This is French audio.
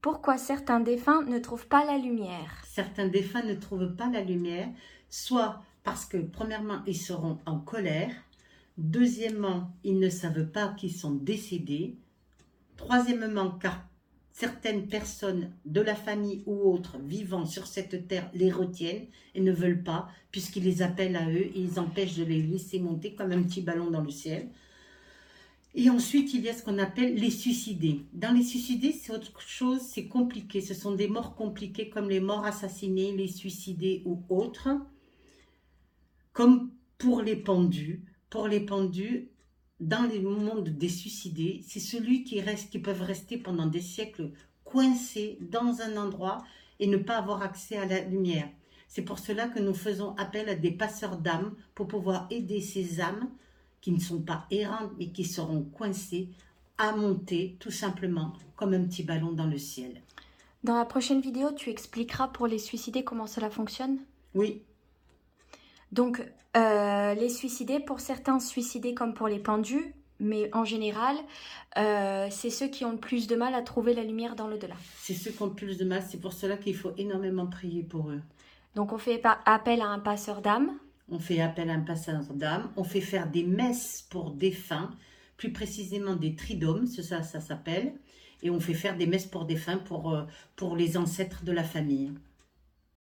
Pourquoi certains défunts ne trouvent pas la lumière Certains défunts ne trouvent pas la lumière, soit parce que, premièrement, ils seront en colère, deuxièmement, ils ne savent pas qu'ils sont décédés, troisièmement, car certaines personnes de la famille ou autres vivant sur cette terre les retiennent et ne veulent pas, puisqu'ils les appellent à eux et ils empêchent de les laisser monter comme un petit ballon dans le ciel. Et ensuite, il y a ce qu'on appelle les suicidés. Dans les suicidés, c'est autre chose, c'est compliqué. Ce sont des morts compliquées comme les morts assassinées, les suicidés ou autres. Comme pour les pendus. Pour les pendus, dans les mondes des suicidés, c'est celui qui reste, qui peuvent rester pendant des siècles coincés dans un endroit et ne pas avoir accès à la lumière. C'est pour cela que nous faisons appel à des passeurs d'âmes pour pouvoir aider ces âmes qui ne sont pas errantes mais qui seront coincées à monter tout simplement comme un petit ballon dans le ciel. Dans la prochaine vidéo, tu expliqueras pour les suicidés comment cela fonctionne? Oui, Donc, euh, les suicidés, pour certains suicidés comme pour les pendus, mais en général, euh, c'est ceux qui ont le plus de mal à trouver la lumière dans l'au-delà. c'est ceux qui ont le plus de mal, c'est pour cela qu'il faut énormément prier pour eux. Donc, on fait appel à un passeur d'âme. On fait appel à un passeur d'âme, on fait faire des messes pour défunts, plus précisément des tridomes, ça s'appelle, et on fait faire des messes pour défunts pour, euh, pour les ancêtres de la famille.